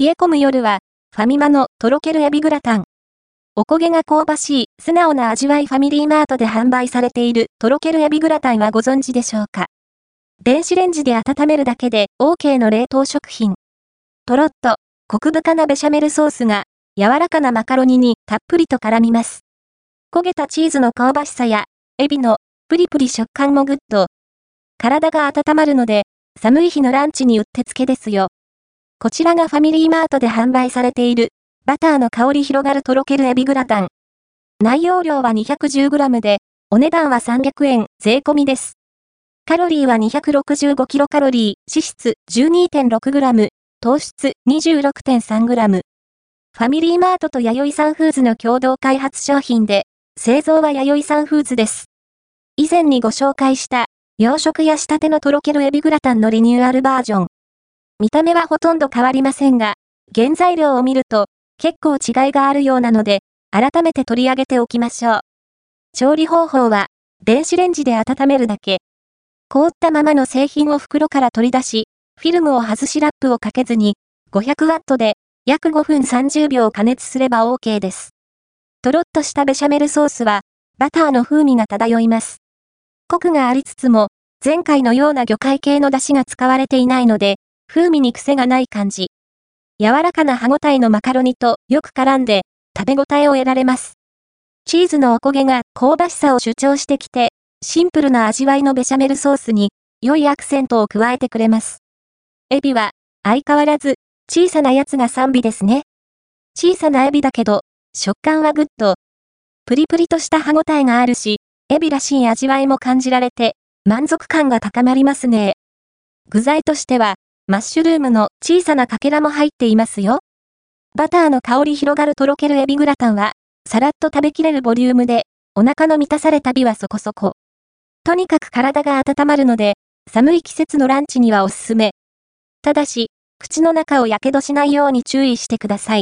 冷え込む夜は、ファミマのとろけるエビグラタン。おこげが香ばしい、素直な味わいファミリーマートで販売されているとろけるエビグラタンはご存知でしょうか電子レンジで温めるだけで OK の冷凍食品。とろっと、コク深なベシャメルソースが、柔らかなマカロニにたっぷりと絡みます。焦げたチーズの香ばしさや、エビのプリプリ食感もグッド。体が温まるので、寒い日のランチにうってつけですよ。こちらがファミリーマートで販売されている、バターの香り広がるとろけるエビグラタン。内容量は 210g で、お値段は300円、税込みです。カロリーは265キロカロリー、脂質 12.6g、糖質 26.3g。ファミリーマートと弥生サンフーズの共同開発商品で、製造は弥生サンフーズです。以前にご紹介した、洋食や仕立てのとろけるエビグラタンのリニューアルバージョン。見た目はほとんど変わりませんが、原材料を見ると結構違いがあるようなので、改めて取り上げておきましょう。調理方法は、電子レンジで温めるだけ。凍ったままの製品を袋から取り出し、フィルムを外しラップをかけずに、500ワットで約5分30秒加熱すれば OK です。とろっとしたベシャメルソースは、バターの風味が漂います。コクがありつつも、前回のような魚介系の出汁が使われていないので、風味に癖がない感じ。柔らかな歯ごたえのマカロニとよく絡んで、食べ応えを得られます。チーズのおこげが香ばしさを主張してきて、シンプルな味わいのベシャメルソースに、良いアクセントを加えてくれます。エビは、相変わらず、小さなやつが3尾ですね。小さなエビだけど、食感はグッド。プリプリとした歯ごたえがあるし、エビらしい味わいも感じられて、満足感が高まりますね。具材としては、マッシュルームの小さなかけらも入っていますよ。バターの香り広がるとろけるエビグラタンは、さらっと食べきれるボリュームで、お腹の満たされ度はそこそこ。とにかく体が温まるので、寒い季節のランチにはおすすめ。ただし、口の中を火傷しないように注意してください。